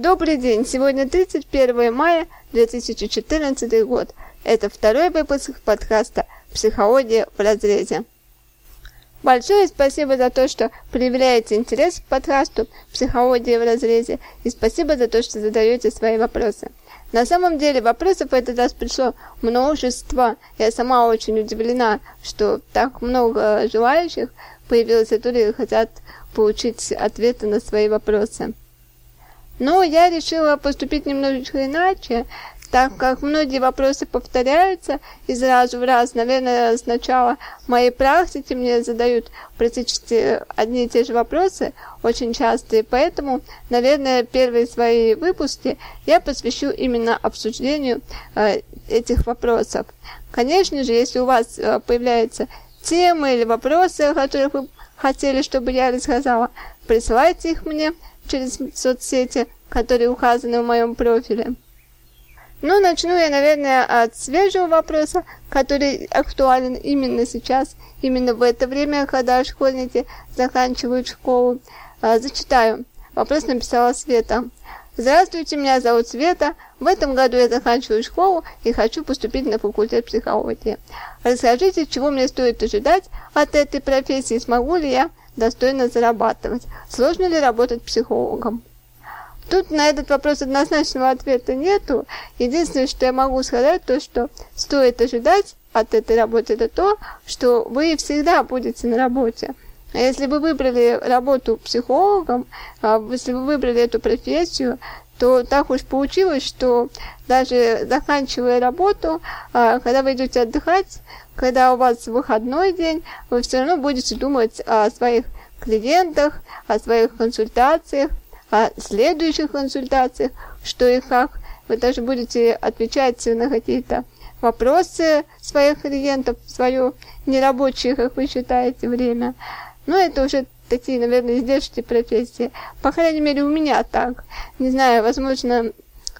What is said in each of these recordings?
Добрый день! Сегодня 31 мая 2014 год. Это второй выпуск подкаста «Психология в разрезе». Большое спасибо за то, что проявляете интерес к подкасту «Психология в разрезе» и спасибо за то, что задаете свои вопросы. На самом деле вопросов в этот раз пришло множество. Я сама очень удивлена, что так много желающих появилось, которые хотят получить ответы на свои вопросы. Но я решила поступить немножечко иначе, так как многие вопросы повторяются из раза в раз. Наверное, сначала в моей практике мне задают практически одни и те же вопросы, очень часто, и поэтому, наверное, первые свои выпуски я посвящу именно обсуждению э, этих вопросов. Конечно же, если у вас э, появляются темы или вопросы, о которых вы хотели, чтобы я рассказала, присылайте их мне через соцсети, которые указаны в моем профиле. Ну, начну я, наверное, от свежего вопроса, который актуален именно сейчас, именно в это время, когда школьники заканчивают школу. А, зачитаю. Вопрос написала Света. Здравствуйте, меня зовут Света. В этом году я заканчиваю школу и хочу поступить на факультет психологии. Расскажите, чего мне стоит ожидать от этой профессии, смогу ли я достойно зарабатывать, сложно ли работать психологом. Тут на этот вопрос однозначного ответа нету. Единственное, что я могу сказать, то, что стоит ожидать от этой работы, это то, что вы всегда будете на работе. А если вы выбрали работу психологом, а если вы выбрали эту профессию, то так уж получилось, что даже заканчивая работу, а, когда вы идете отдыхать, когда у вас выходной день, вы все равно будете думать о своих клиентах, о своих консультациях, о следующих консультациях, что и как. Вы даже будете отвечать на какие-то вопросы своих клиентов свое нерабочее, как вы считаете, время. Но это уже такие, наверное, издержки профессии. По крайней мере, у меня так. Не знаю, возможно,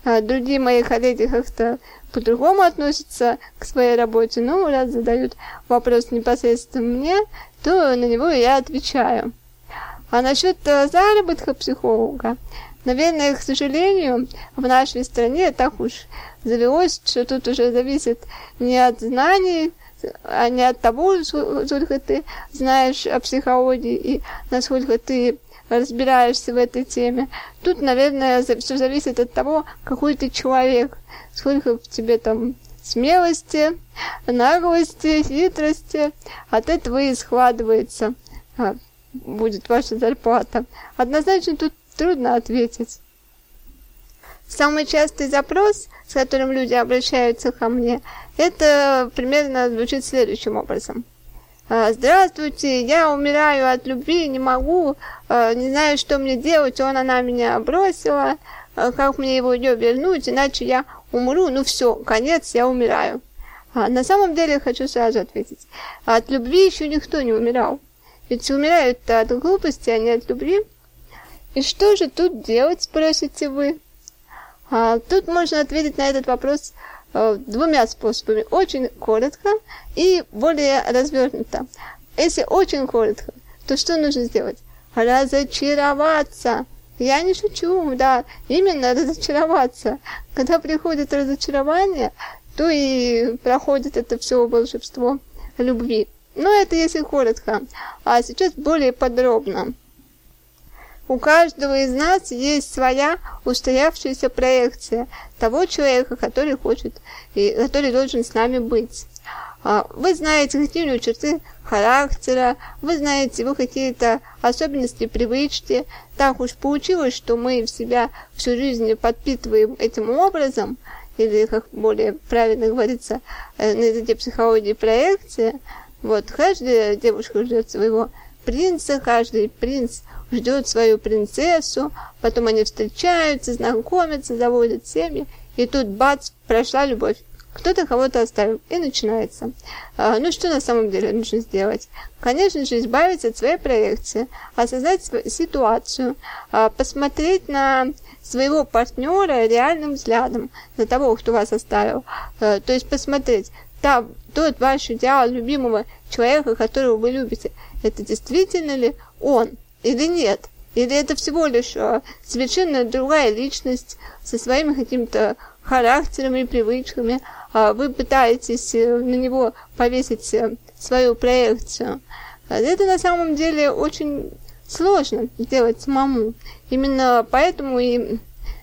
а, другие мои коллеги как-то по-другому относятся к своей работе, но раз задают вопрос непосредственно мне, то на него я отвечаю. А насчет э, заработка психолога, наверное, к сожалению, в нашей стране так уж завелось, что тут уже зависит не от знаний, а не от того, сколько ты знаешь о психологии и насколько ты разбираешься в этой теме. Тут, наверное, все зависит от того, какой ты человек, сколько в тебе там смелости, наглости, хитрости. От этого и складывается а, будет ваша зарплата? Однозначно тут трудно ответить. Самый частый запрос, с которым люди обращаются ко мне, это примерно звучит следующим образом. «А, здравствуйте, я умираю от любви, не могу, а, не знаю, что мне делать, он, она меня бросила, а, как мне его ее вернуть, иначе я умру, ну все, конец, я умираю. На самом деле хочу сразу ответить, от любви еще никто не умирал. Ведь умирают-то от глупости, а не от любви. И что же тут делать, спросите вы? А, тут можно ответить на этот вопрос а, двумя способами. Очень коротко и более развернуто. Если очень коротко, то что нужно сделать? Разочароваться. Я не шучу, да, именно разочароваться. Когда приходит разочарование, то и проходит это все волшебство любви. Но это если коротко, а сейчас более подробно. У каждого из нас есть своя устоявшаяся проекция того человека, который хочет и который должен с нами быть. А, вы знаете какие-нибудь черты характера, вы знаете его какие-то особенности, привычки. Так уж получилось, что мы в себя всю жизнь подпитываем этим образом, или, как более правильно говорится э, на языке психологии, проекция – вот, каждая девушка ждет своего принца, каждый принц ждет свою принцессу, потом они встречаются, знакомятся, заводят семьи, и тут бац, прошла любовь. Кто-то кого-то оставил, и начинается. А, ну, что на самом деле нужно сделать? Конечно же, избавиться от своей проекции, осознать ситуацию, а, посмотреть на своего партнера реальным взглядом, на того, кто вас оставил. А, то есть посмотреть, та, тот ваш идеал любимого человека, которого вы любите, это действительно ли он или нет? Или это всего лишь а, совершенно другая личность со своими какими-то характерами и привычками, а вы пытаетесь э, на него повесить э, свою проекцию. Это на самом деле очень сложно сделать самому. Именно поэтому и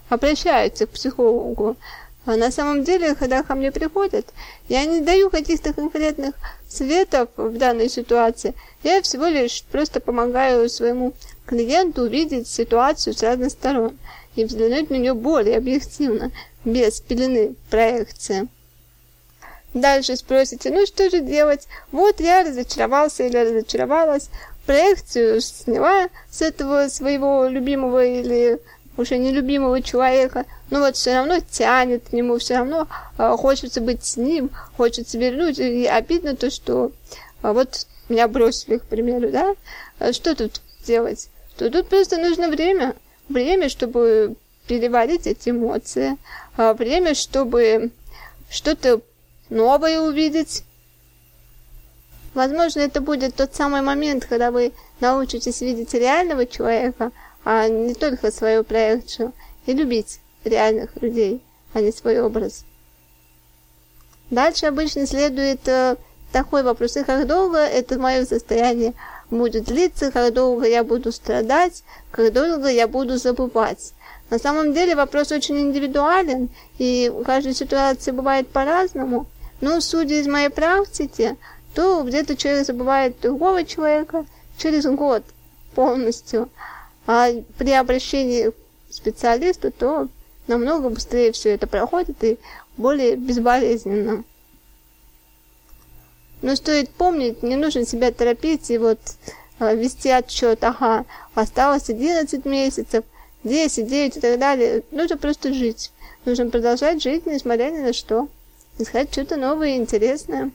обращаются к психологу. А на самом деле, когда ко мне приходят, я не даю каких-то конкретных советов в данной ситуации. Я всего лишь просто помогаю своему клиенту увидеть ситуацию с разных сторон и взглянуть на нее более объективно, без пелены проекции. Дальше спросите, ну что же делать? Вот я разочаровался или разочаровалась, проекцию сняла с этого своего любимого или уже нелюбимого человека, но вот все равно тянет к нему, все равно э, хочется быть с ним, хочется вернуть, и обидно то, что э, вот меня бросили, к примеру, да, а что тут делать? То тут просто нужно время, время, чтобы переварить эти эмоции, э, время, чтобы что-то новое увидеть. Возможно, это будет тот самый момент, когда вы научитесь видеть реального человека, а не только свою проекцию, и любить реальных людей, а не свой образ. Дальше обычно следует э, такой вопрос, и как долго это мое состояние будет длиться, как долго я буду страдать, как долго я буду забывать. На самом деле вопрос очень индивидуален, и в каждой ситуации бывает по-разному, но судя из моей практики, то где-то человек забывает другого человека через год полностью, а при обращении к специалисту, то намного быстрее все это проходит и более безболезненно. Но стоит помнить, не нужно себя торопить и вот э, вести отчет, ага, осталось 11 месяцев, 10, 9 и так далее. Нужно просто жить. Нужно продолжать жить, несмотря ни на что. Искать что-то новое и интересное.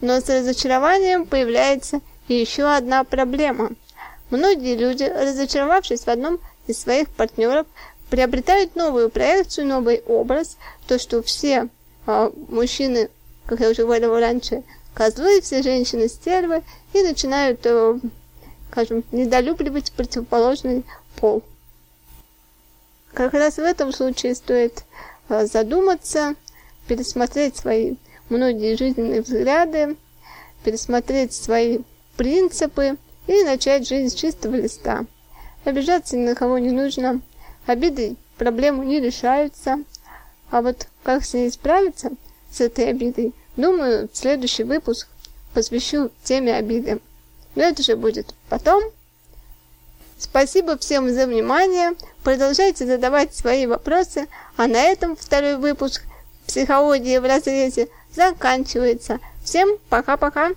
Но с разочарованием появляется еще одна проблема – Многие люди, разочаровавшись в одном из своих партнеров, приобретают новую проекцию, новый образ, то, что все а, мужчины, как я уже говорила раньше, козлы, все женщины стервы, и начинают, а, скажем, недолюбливать противоположный пол. Как раз в этом случае стоит а, задуматься, пересмотреть свои многие жизненные взгляды, пересмотреть свои принципы, и начать жизнь с чистого листа. Обижаться ни на кого не нужно, обиды проблему не решаются, а вот как с ней справиться, с этой обидой, думаю, в следующий выпуск посвящу теме обиды. Но это же будет потом. Спасибо всем за внимание. Продолжайте задавать свои вопросы. А на этом второй выпуск «Психология в разрезе» заканчивается. Всем пока-пока.